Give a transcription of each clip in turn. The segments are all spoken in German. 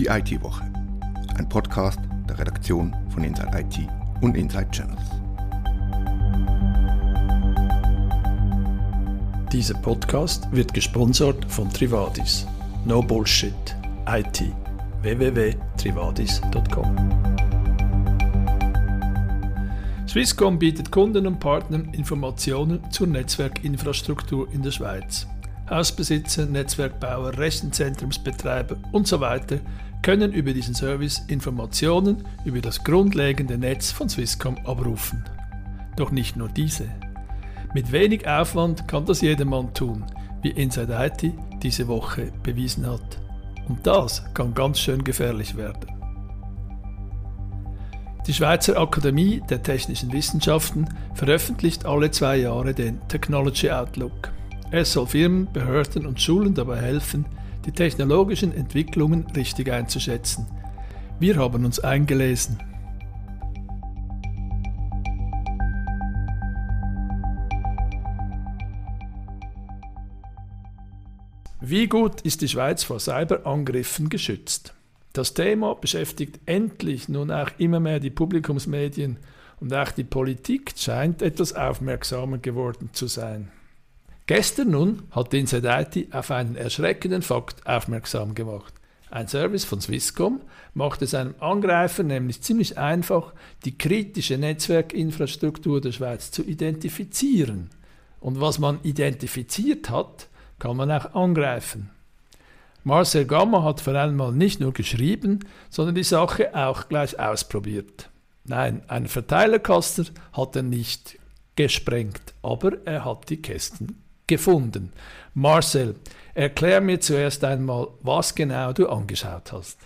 Die IT-Woche. Ein Podcast der Redaktion von Inside IT und Inside Channels. Dieser Podcast wird gesponsert von Trivadis. No Bullshit. IT. www.trivadis.com Swisscom bietet Kunden und Partnern Informationen zur Netzwerkinfrastruktur in der Schweiz. Hausbesitzer, Netzwerkbauer, Rechenzentrumsbetreiber und so können über diesen Service Informationen über das grundlegende Netz von Swisscom abrufen. Doch nicht nur diese. Mit wenig Aufwand kann das jedermann tun, wie Inside IT diese Woche bewiesen hat. Und das kann ganz schön gefährlich werden. Die Schweizer Akademie der Technischen Wissenschaften veröffentlicht alle zwei Jahre den Technology Outlook. Es soll Firmen, Behörden und Schulen dabei helfen, die technologischen Entwicklungen richtig einzuschätzen. Wir haben uns eingelesen. Wie gut ist die Schweiz vor Cyberangriffen geschützt? Das Thema beschäftigt endlich nun auch immer mehr die Publikumsmedien und auch die Politik scheint etwas aufmerksamer geworden zu sein. Gestern nun hat Inside IT auf einen erschreckenden Fakt aufmerksam gemacht. Ein Service von Swisscom macht es einem Angreifer nämlich ziemlich einfach, die kritische Netzwerkinfrastruktur der Schweiz zu identifizieren. Und was man identifiziert hat, kann man auch angreifen. Marcel Gamma hat vor allem nicht nur geschrieben, sondern die Sache auch gleich ausprobiert. Nein, einen Verteilerkasten hat er nicht gesprengt, aber er hat die Kästen gefunden. Marcel, erklär mir zuerst einmal, was genau du angeschaut hast.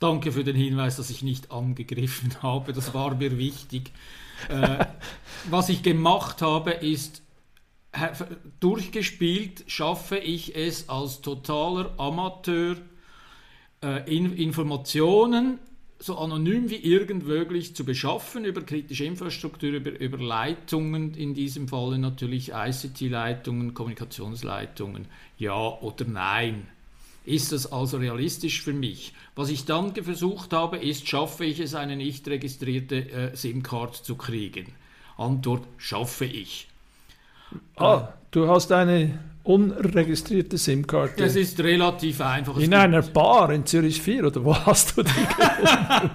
Danke für den Hinweis, dass ich nicht angegriffen habe. Das war mir wichtig. äh, was ich gemacht habe, ist durchgespielt schaffe ich es als totaler Amateur, äh, in Informationen so anonym wie irgend möglich zu beschaffen über kritische Infrastruktur, über, über Leitungen, in diesem Falle natürlich ICT-Leitungen, Kommunikationsleitungen, ja oder nein. Ist das also realistisch für mich? Was ich dann versucht habe, ist, schaffe ich es, eine nicht registrierte äh, SIM-Card zu kriegen? Antwort, schaffe ich. Ah, du hast eine unregistrierte SIM-Karte. Das ist relativ einfach. In einer Bar in Zürich 4 oder wo hast du die?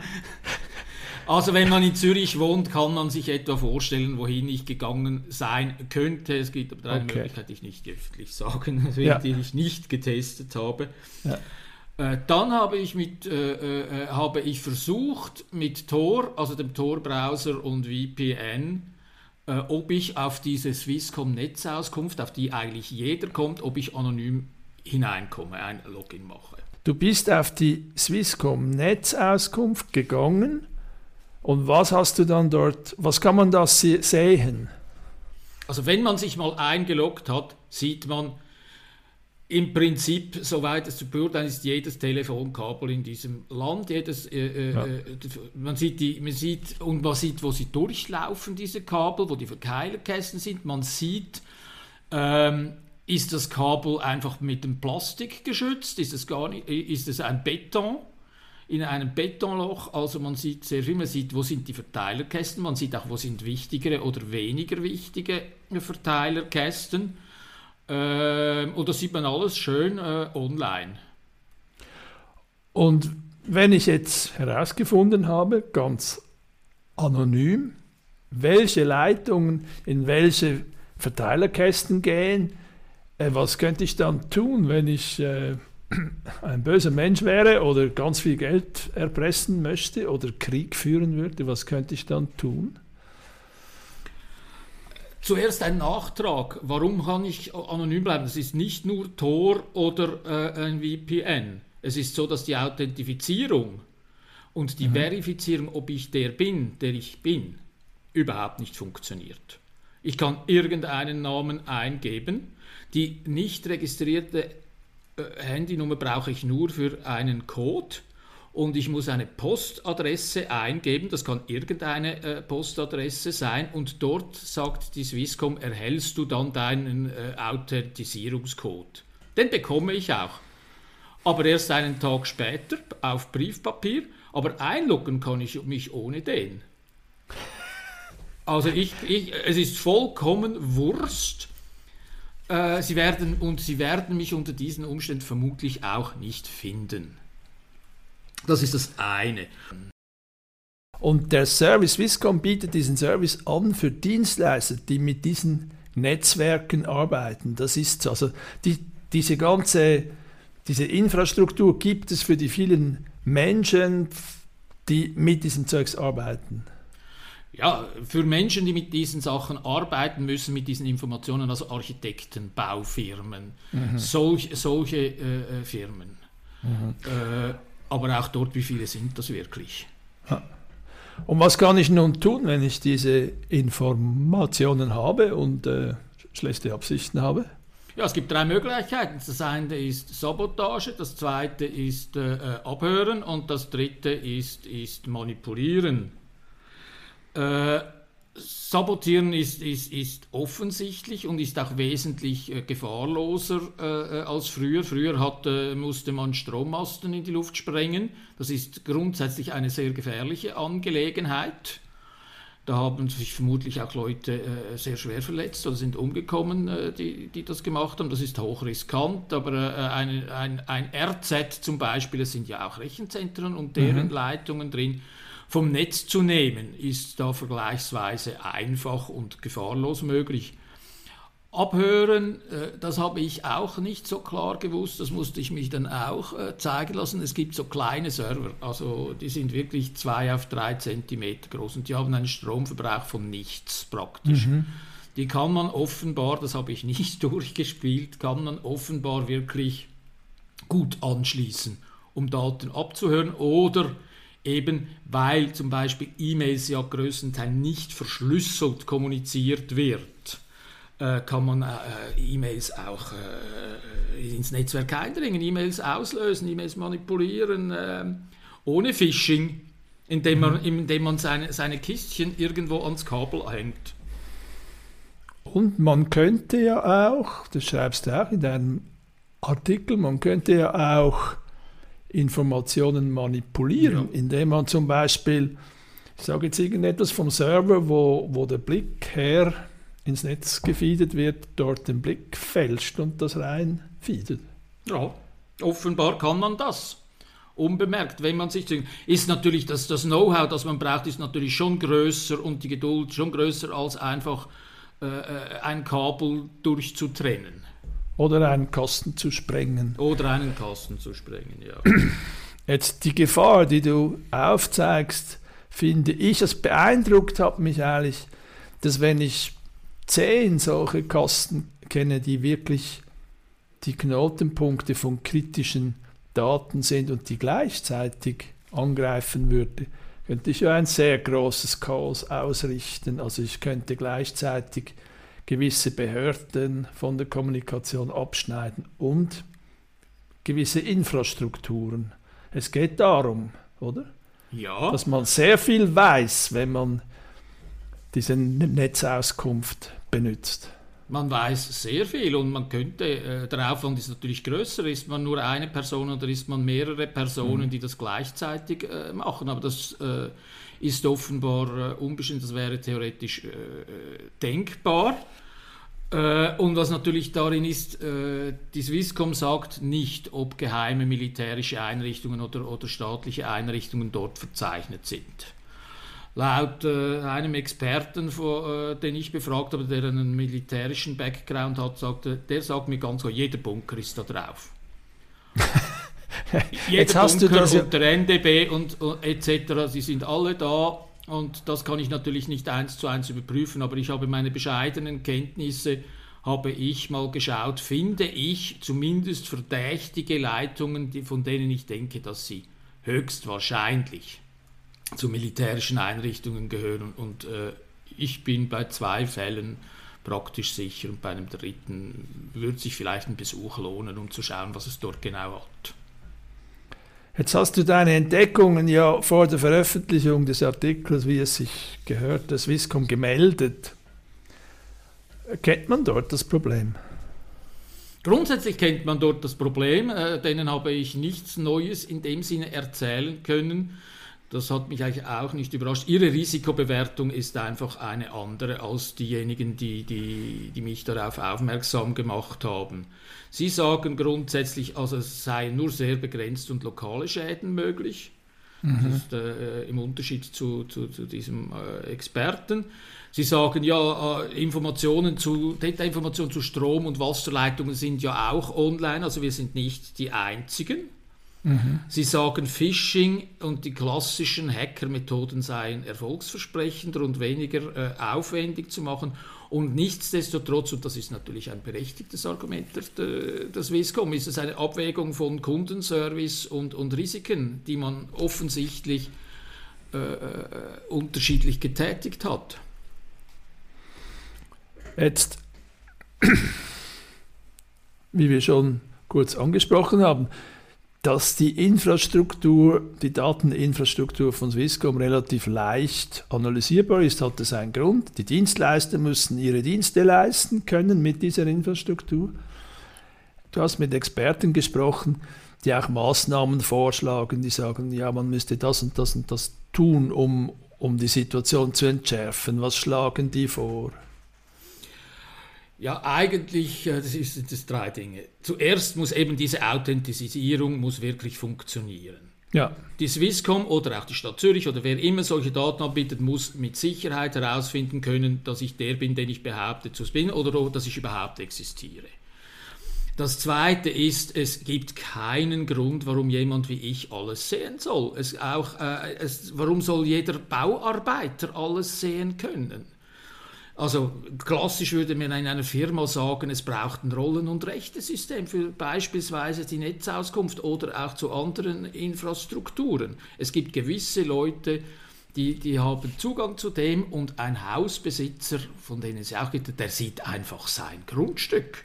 Also wenn man in Zürich wohnt, kann man sich etwa vorstellen, wohin ich gegangen sein könnte. Es gibt aber eine okay. Möglichkeit, die ich nicht öffentlich sagen, ja. die ich nicht getestet habe. Ja. Äh, dann habe ich, mit, äh, äh, habe ich versucht, mit Tor, also dem Tor-Browser und VPN, äh, ob ich auf diese Swisscom-Netzauskunft, auf die eigentlich jeder kommt, ob ich anonym hineinkomme, ein Login mache. Du bist auf die Swisscom-Netzauskunft gegangen und was hast du dann dort, was kann man da sehen? Also wenn man sich mal eingeloggt hat, sieht man, im Prinzip, soweit es zu beurteilen ist, jedes Telefonkabel in diesem Land, jedes, äh, äh, ja. äh, man sieht die, man sieht und man sieht, wo sie durchlaufen, diese Kabel, wo die Verkeilerkästen sind. Man sieht, ähm, ist das Kabel einfach mit dem Plastik geschützt? Ist es gar nicht, ist es ein Beton? in einem Betonloch. Also man sieht sehr viel, man sieht, wo sind die Verteilerkästen, man sieht auch, wo sind wichtigere oder weniger wichtige Verteilerkästen. Ähm, und das sieht man alles schön äh, online. Und wenn ich jetzt herausgefunden habe, ganz anonym, welche Leitungen in welche Verteilerkästen gehen, äh, was könnte ich dann tun, wenn ich äh, ein böser Mensch wäre oder ganz viel Geld erpressen möchte oder Krieg führen würde, was könnte ich dann tun? Zuerst ein Nachtrag. Warum kann ich anonym bleiben? Es ist nicht nur Tor oder äh, ein VPN. Es ist so, dass die Authentifizierung und die mhm. Verifizierung, ob ich der bin, der ich bin, überhaupt nicht funktioniert. Ich kann irgendeinen Namen eingeben. Die nicht registrierte äh, Handynummer brauche ich nur für einen Code und ich muss eine Postadresse eingeben, das kann irgendeine äh, Postadresse sein und dort sagt die Swisscom, erhältst du dann deinen äh, Authentisierungscode. Den bekomme ich auch. aber erst einen Tag später auf Briefpapier. Aber einloggen kann ich mich ohne den. Also ich, ich, es ist vollkommen Wurst. Äh, sie werden, und sie werden mich unter diesen Umständen vermutlich auch nicht finden. Das ist das eine. Und der Service Swisscom bietet diesen Service an für Dienstleister, die mit diesen Netzwerken arbeiten. Das ist also die, diese ganze diese Infrastruktur gibt es für die vielen Menschen, die mit diesem Zeugs arbeiten. Ja, für Menschen, die mit diesen Sachen arbeiten müssen, mit diesen Informationen, also Architekten, Baufirmen, mhm. solch, solche äh, äh Firmen. Mhm. Äh, aber auch dort, wie viele sind das wirklich? Und was kann ich nun tun, wenn ich diese Informationen habe und äh, schlechte Absichten habe? Ja, es gibt drei Möglichkeiten. Das eine ist Sabotage, das zweite ist äh, äh, Abhören und das dritte ist, ist Manipulieren. Äh, Sabotieren ist, ist, ist offensichtlich und ist auch wesentlich äh, gefahrloser äh, äh als früher. Früher hat, musste man Strommasten in die Luft sprengen. Das ist grundsätzlich eine sehr gefährliche Angelegenheit. Da haben sich vermutlich auch Leute äh, sehr schwer verletzt oder sind umgekommen, äh, die, die das gemacht haben. Das ist hochriskant, aber äh, ein, ein, ein RZ zum Beispiel, es sind ja auch Rechenzentren und deren mhm. Leitungen drin, vom Netz zu nehmen, ist da vergleichsweise einfach und gefahrlos möglich. Abhören, äh, das habe ich auch nicht so klar gewusst, das musste ich mich dann auch äh, zeigen lassen. Es gibt so kleine Server, also die sind wirklich zwei auf drei Zentimeter groß und die haben einen Stromverbrauch von nichts praktisch. Mhm. Die kann man offenbar, das habe ich nicht durchgespielt, kann man offenbar wirklich gut anschließen, um Daten abzuhören oder eben weil zum Beispiel E-Mails ja größtenteils nicht verschlüsselt kommuniziert wird äh, kann man äh, E-Mails auch äh, ins Netzwerk eindringen, E-Mails auslösen, E-Mails manipulieren, ohne Phishing, indem man, mhm. indem man seine, seine Kistchen irgendwo ans Kabel hängt. Und man könnte ja auch, das schreibst du auch in deinem Artikel, man könnte ja auch Informationen manipulieren, ja. indem man zum Beispiel, ich sage jetzt irgendetwas vom Server, wo, wo der Blick her ins Netz gefeedet wird, dort den Blick fälscht und das rein feedet. Ja, offenbar kann man das. Unbemerkt, wenn man sich ist natürlich das, das Know-how, das man braucht, ist natürlich schon größer und die Geduld schon größer als einfach äh, äh ein Kabel durchzutrennen. Oder einen Kasten zu sprengen. Oder einen Kasten zu sprengen, ja. Jetzt die Gefahr, die du aufzeigst, finde ich, es beeindruckt hat mich eigentlich, dass wenn ich zehn solche Kasten kenne, die wirklich die Knotenpunkte von kritischen Daten sind und die gleichzeitig angreifen würde, könnte ich ja ein sehr großes Chaos ausrichten. Also ich könnte gleichzeitig gewisse Behörden von der Kommunikation abschneiden und gewisse Infrastrukturen. Es geht darum, oder? Ja. Dass man sehr viel weiß, wenn man diese Netzauskunft benutzt? Man weiß sehr viel und man könnte, äh, der Aufwand ist natürlich größer, ist man nur eine Person oder ist man mehrere Personen, mhm. die das gleichzeitig äh, machen, aber das äh, ist offenbar äh, unbestimmt, das wäre theoretisch äh, denkbar. Äh, und was natürlich darin ist, die Swisscom sagt nicht, ob geheime militärische Einrichtungen oder, oder staatliche Einrichtungen dort verzeichnet sind. Laut einem Experten, den ich befragt habe, der einen militärischen Background hat, sagte, der sagt mir ganz klar, jeder Bunker ist da drauf. jeder hast Bunker du das und der NDB und, und etc., sie sind alle da und das kann ich natürlich nicht eins zu eins überprüfen, aber ich habe meine bescheidenen Kenntnisse, habe ich mal geschaut, finde ich zumindest verdächtige Leitungen, die, von denen ich denke, dass sie höchstwahrscheinlich zu militärischen Einrichtungen gehören. Und äh, ich bin bei zwei Fällen praktisch sicher und bei einem dritten würde sich vielleicht ein Besuch lohnen, um zu schauen, was es dort genau hat. Jetzt hast du deine Entdeckungen ja vor der Veröffentlichung des Artikels, wie es sich gehört, der Swisscom gemeldet. Kennt man dort das Problem? Grundsätzlich kennt man dort das Problem, äh, denen habe ich nichts Neues in dem Sinne erzählen können. Das hat mich eigentlich auch nicht überrascht. Ihre Risikobewertung ist einfach eine andere als diejenigen, die, die, die mich darauf aufmerksam gemacht haben. Sie sagen grundsätzlich, also es seien nur sehr begrenzt und lokale Schäden möglich. Mhm. Das ist äh, im Unterschied zu, zu, zu diesem äh, Experten. Sie sagen ja, äh, Informationen zu, Detainformationen zu Strom- und Wasserleitungen sind ja auch online, also wir sind nicht die Einzigen. Sie sagen, Phishing und die klassischen Hackermethoden seien erfolgsversprechender und weniger äh, aufwendig zu machen. Und nichtsdestotrotz, und das ist natürlich ein berechtigtes Argument der, der Swisscom, ist es eine Abwägung von Kundenservice und, und Risiken, die man offensichtlich äh, äh unterschiedlich getätigt hat. Jetzt, wie wir schon kurz angesprochen haben, dass die Infrastruktur, die Dateninfrastruktur von Swisscom relativ leicht analysierbar ist, hat das einen Grund. Die Dienstleister müssen ihre Dienste leisten können mit dieser Infrastruktur. Du hast mit Experten gesprochen, die auch Maßnahmen vorschlagen, die sagen, ja, man müsste das und das und das tun, um, um die Situation zu entschärfen. Was schlagen die vor? Ja, eigentlich äh, das ist das drei Dinge. Zuerst muss eben diese Authentisierung muss wirklich funktionieren. Ja. Die Swisscom oder auch die Stadt Zürich oder wer immer solche Daten anbietet, muss mit Sicherheit herausfinden können, dass ich der bin, den ich behaupte zu bin oder dass ich überhaupt existiere. Das Zweite ist, es gibt keinen Grund, warum jemand wie ich alles sehen soll. Es auch, äh, es, warum soll jeder Bauarbeiter alles sehen können? Also klassisch würde man in einer Firma sagen, es braucht ein Rollen- und Rechtesystem für beispielsweise die Netzauskunft oder auch zu anderen Infrastrukturen. Es gibt gewisse Leute, die, die haben Zugang zu dem und ein Hausbesitzer, von denen es auch gibt, der sieht einfach sein Grundstück.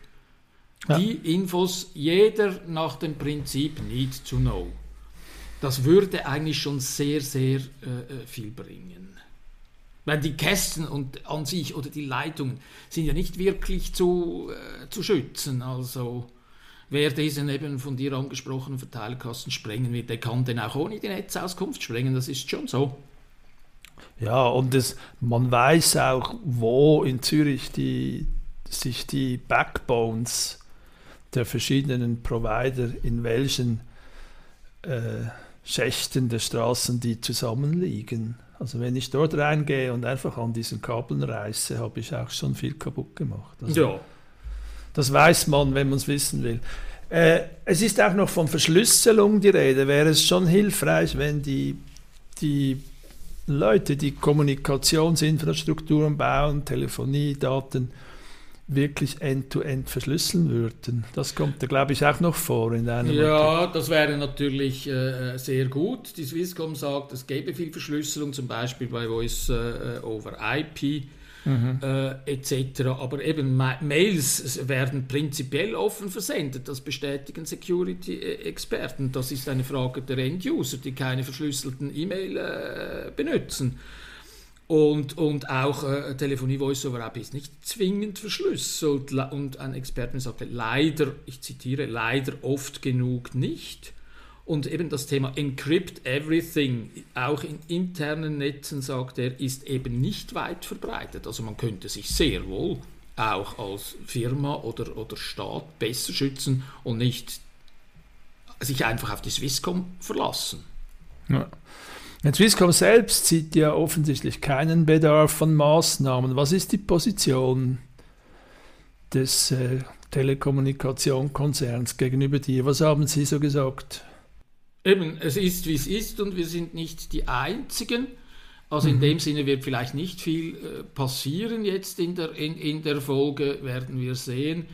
Ja. Die Infos jeder nach dem Prinzip Need to Know. Das würde eigentlich schon sehr, sehr äh, äh viel bringen. Weil die Kästen und an sich oder die Leitungen sind ja nicht wirklich zu, äh, zu schützen. Also wer diesen eben von dir angesprochenen Verteilerkasten sprengen wird, der kann den auch ohne die Netzauskunft sprengen, das ist schon so. Ja, und das, man weiß auch, wo in Zürich die, sich die Backbones der verschiedenen Provider in welchen äh, Schächten der Straßen die zusammenliegen. Also wenn ich dort reingehe und einfach an diesen Kabeln reiße, habe ich auch schon viel kaputt gemacht. Also ja. Das weiß man, wenn man es wissen will. Äh, es ist auch noch von Verschlüsselung die Rede. Wäre es schon hilfreich, wenn die, die Leute, die Kommunikationsinfrastrukturen bauen, Telefoniedaten, wirklich end-to-end -end verschlüsseln würden. Das kommt da, glaube ich, auch noch vor in einem Ja, Artikel. das wäre natürlich äh, sehr gut. Die Swisscom sagt, es gäbe viel Verschlüsselung, zum Beispiel bei Voice äh, over IP. Mhm. Äh, etc. Aber eben Mails werden prinzipiell offen versendet, das bestätigen Security-Experten. Das ist eine Frage der End-User, die keine verschlüsselten E-Mail äh, benutzen. Und, und auch äh, Telefonie Voice over IP ist nicht zwingend verschlüsselt. Und ein Experte sagte, leider, ich zitiere, leider oft genug nicht. Und eben das Thema Encrypt Everything, auch in internen Netzen, sagt er, ist eben nicht weit verbreitet. Also man könnte sich sehr wohl auch als Firma oder, oder Staat besser schützen und nicht sich einfach auf die Swisscom verlassen. Ja. Die Swisscom selbst sieht ja offensichtlich keinen Bedarf von Maßnahmen. Was ist die Position des äh, Telekommunikationskonzerns gegenüber dir? Was haben Sie so gesagt? Eben, es ist, wie es ist und wir sind nicht die Einzigen. Also in mhm. dem Sinne wird vielleicht nicht viel äh, passieren jetzt in der, in, in der Folge, werden wir sehen.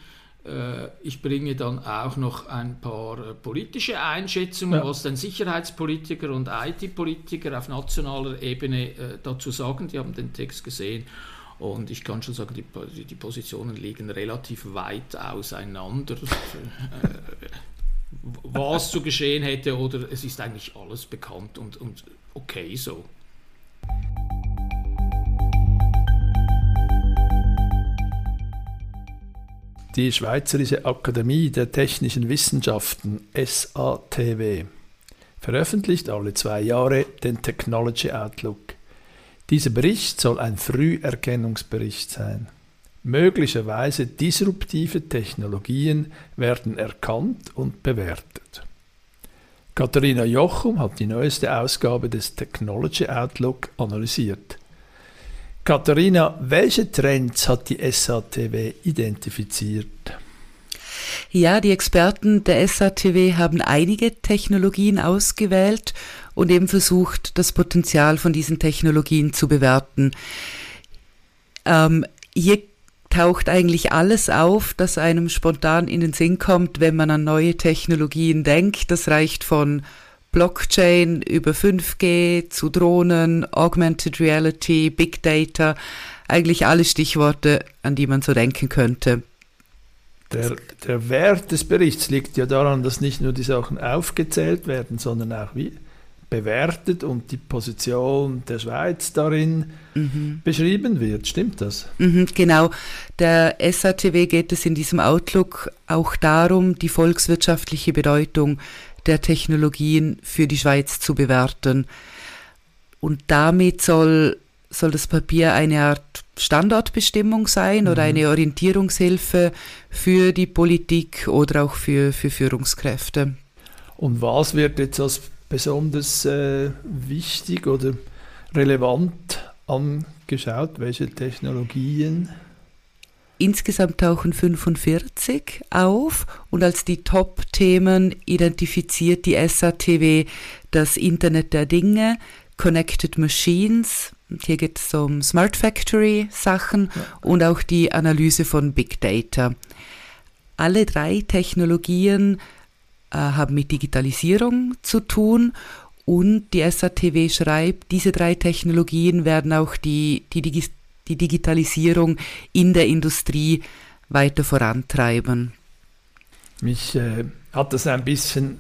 Äh, ich bringe dann auch noch ein paar äh, politische Einschätzungen, ja. was denn Sicherheitspolitiker und IT-Politiker auf nationaler Ebene äh, dazu sagen. Die haben den Text gesehen. Und ich kann schon sagen, die, die Positionen liegen relativ weit auseinander. was zu geschehen hätte oder es ist eigentlich alles bekannt und, und okay so. Die Schweizerische Akademie der Technischen Wissenschaften SATW veröffentlicht alle zwei Jahre den Technology Outlook. Dieser Bericht soll ein Früherkennungsbericht sein. Möglicherweise disruptive Technologien werden erkannt und bewertet. Katharina Jochum hat die neueste Ausgabe des Technology Outlook analysiert. Katharina, welche Trends hat die SATW identifiziert? Ja, die Experten der SATW haben einige Technologien ausgewählt und eben versucht, das Potenzial von diesen Technologien zu bewerten. Ähm, hier taucht eigentlich alles auf, das einem spontan in den Sinn kommt, wenn man an neue Technologien denkt. Das reicht von Blockchain über 5G zu Drohnen, Augmented Reality, Big Data, eigentlich alle Stichworte, an die man so denken könnte. Der, der Wert des Berichts liegt ja daran, dass nicht nur die Sachen aufgezählt werden, sondern auch wie bewertet und die Position der Schweiz darin mhm. beschrieben wird. Stimmt das? Mhm, genau. Der SATW geht es in diesem Outlook auch darum, die volkswirtschaftliche Bedeutung der Technologien für die Schweiz zu bewerten. Und damit soll, soll das Papier eine Art Standortbestimmung sein mhm. oder eine Orientierungshilfe für die Politik oder auch für, für Führungskräfte. Und was wird jetzt als besonders äh, wichtig oder relevant angeschaut? Welche Technologien? Insgesamt tauchen 45 auf und als die Top-Themen identifiziert die SATW das Internet der Dinge, Connected Machines, hier geht es um Smart Factory Sachen ja. und auch die Analyse von Big Data. Alle drei Technologien äh, haben mit Digitalisierung zu tun und die SATW schreibt, diese drei Technologien werden auch die, die, die Digitalisierung in der Industrie weiter vorantreiben. Mich äh, hat das ein bisschen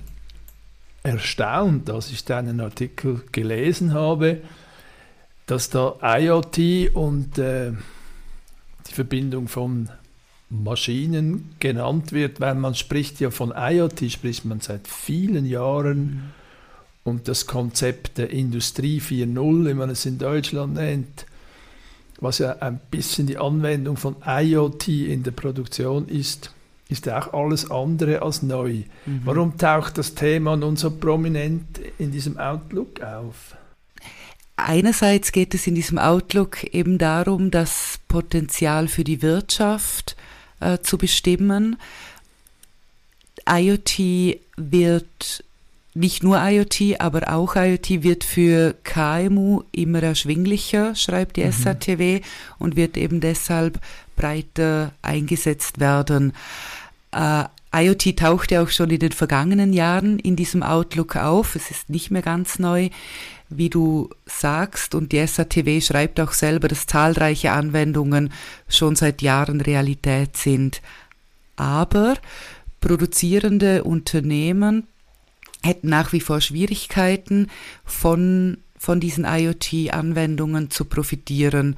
erstaunt, als ich deinen Artikel gelesen habe, dass da IoT und äh, die Verbindung von Maschinen genannt wird, weil man spricht ja von IoT, spricht man seit vielen Jahren. Mhm. Und das Konzept der Industrie 4.0, wie man es in Deutschland nennt, was ja ein bisschen die Anwendung von IoT in der Produktion ist, ist ja auch alles andere als neu. Mhm. Warum taucht das Thema nun so prominent in diesem Outlook auf? Einerseits geht es in diesem Outlook eben darum, das Potenzial für die Wirtschaft äh, zu bestimmen. IoT wird nicht nur IoT, aber auch IoT wird für KMU immer erschwinglicher, schreibt die mhm. SATW, und wird eben deshalb breiter eingesetzt werden. Äh, IoT tauchte auch schon in den vergangenen Jahren in diesem Outlook auf. Es ist nicht mehr ganz neu, wie du sagst. Und die SATW schreibt auch selber, dass zahlreiche Anwendungen schon seit Jahren Realität sind. Aber produzierende Unternehmen hätten nach wie vor Schwierigkeiten, von, von diesen IoT-Anwendungen zu profitieren.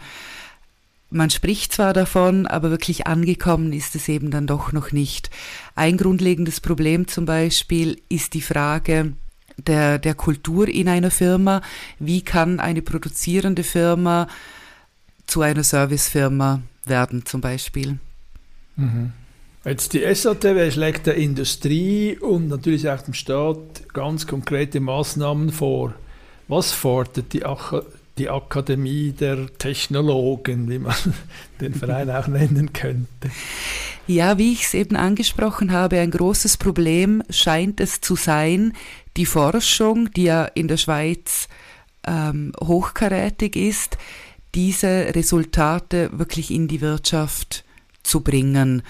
Man spricht zwar davon, aber wirklich angekommen ist es eben dann doch noch nicht. Ein grundlegendes Problem zum Beispiel ist die Frage der, der Kultur in einer Firma. Wie kann eine produzierende Firma zu einer Servicefirma werden zum Beispiel? Mhm. Jetzt die SATW schlägt der Industrie und natürlich auch dem Staat ganz konkrete Maßnahmen vor. Was fordert die die Akademie der Technologen, wie man den Verein auch nennen könnte. Ja, wie ich es eben angesprochen habe, ein großes Problem scheint es zu sein, die Forschung, die ja in der Schweiz ähm, hochkarätig ist, diese Resultate wirklich in die Wirtschaft zu bringen,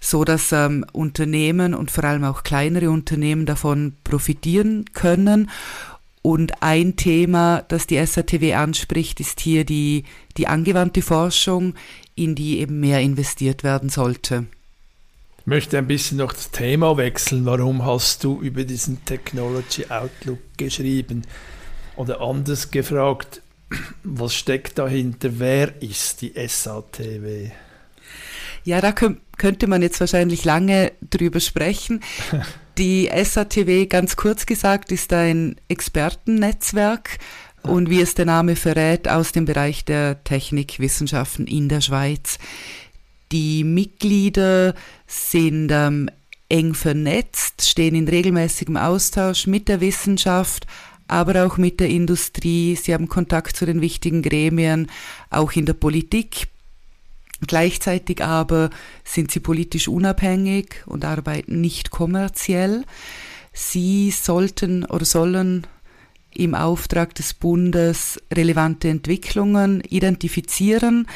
so dass ähm, Unternehmen und vor allem auch kleinere Unternehmen davon profitieren können und ein Thema, das die SATW anspricht, ist hier die, die angewandte Forschung, in die eben mehr investiert werden sollte. Ich möchte ein bisschen noch das Thema wechseln. Warum hast du über diesen Technology Outlook geschrieben? Oder anders gefragt, was steckt dahinter? Wer ist die SATW? Ja, da könnte man jetzt wahrscheinlich lange drüber sprechen. Die SATW, ganz kurz gesagt, ist ein Expertennetzwerk und wie es der Name verrät, aus dem Bereich der Technikwissenschaften in der Schweiz. Die Mitglieder sind ähm, eng vernetzt, stehen in regelmäßigem Austausch mit der Wissenschaft, aber auch mit der Industrie. Sie haben Kontakt zu den wichtigen Gremien, auch in der Politik. Gleichzeitig aber sind sie politisch unabhängig und arbeiten nicht kommerziell. Sie sollten oder sollen im Auftrag des Bundes relevante Entwicklungen identifizieren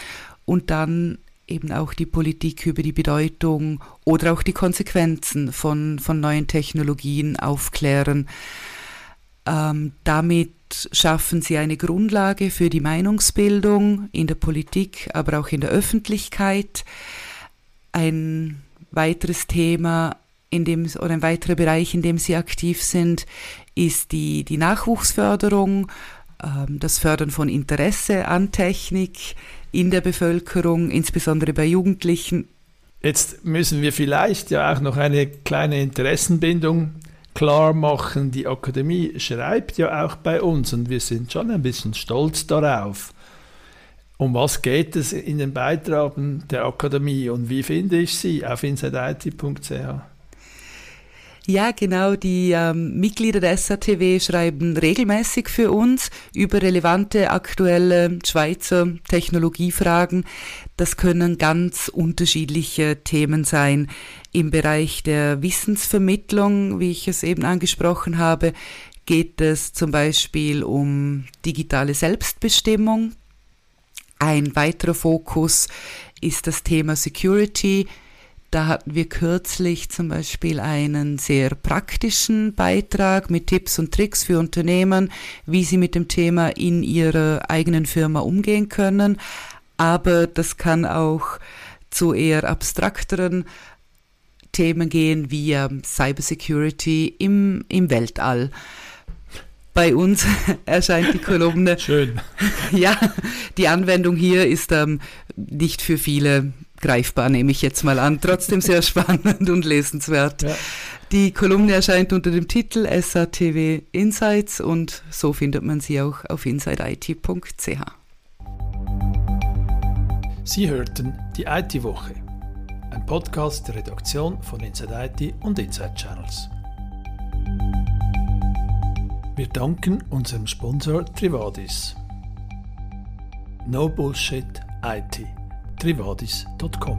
und dann eben auch die Politik über die Bedeutung oder auch die Konsequenzen von, von neuen Technologien aufklären. Ähm, damit schaffen sie eine Grundlage für die Meinungsbildung in der Politik, aber auch in der Öffentlichkeit. Ein weiteres Thema, in dem, oder ein weiterer Bereich, in dem sie aktiv sind, ist die, die Nachwuchsförderung, ähm, das Fördern von Interesse an Technik in der Bevölkerung, insbesondere bei Jugendlichen. Jetzt müssen wir vielleicht ja auch noch eine kleine Interessenbindung klar machen. Die Akademie schreibt ja auch bei uns und wir sind schon ein bisschen stolz darauf. Um was geht es in den Beitragen der Akademie und wie finde ich sie auf insideit.ch? Ja, genau. Die ähm, Mitglieder der SATW schreiben regelmäßig für uns über relevante aktuelle Schweizer Technologiefragen. Das können ganz unterschiedliche Themen sein. Im Bereich der Wissensvermittlung, wie ich es eben angesprochen habe, geht es zum Beispiel um digitale Selbstbestimmung. Ein weiterer Fokus ist das Thema Security. Da hatten wir kürzlich zum Beispiel einen sehr praktischen Beitrag mit Tipps und Tricks für Unternehmen, wie sie mit dem Thema in ihrer eigenen Firma umgehen können. Aber das kann auch zu eher abstrakteren Themen gehen wie ähm, Cybersecurity im, im Weltall. Bei uns erscheint die Kolumne. Schön. Ja, die Anwendung hier ist ähm, nicht für viele greifbar, nehme ich jetzt mal an. Trotzdem sehr spannend und lesenswert. Ja. Die Kolumne erscheint unter dem Titel SATW Insights und so findet man sie auch auf insideit.ch. Sie hörten die IT-Woche, ein Podcast der Redaktion von Inside IT und Inside Channels. Wir danken unserem Sponsor Trivadis. No Bullshit IT trivalis.com.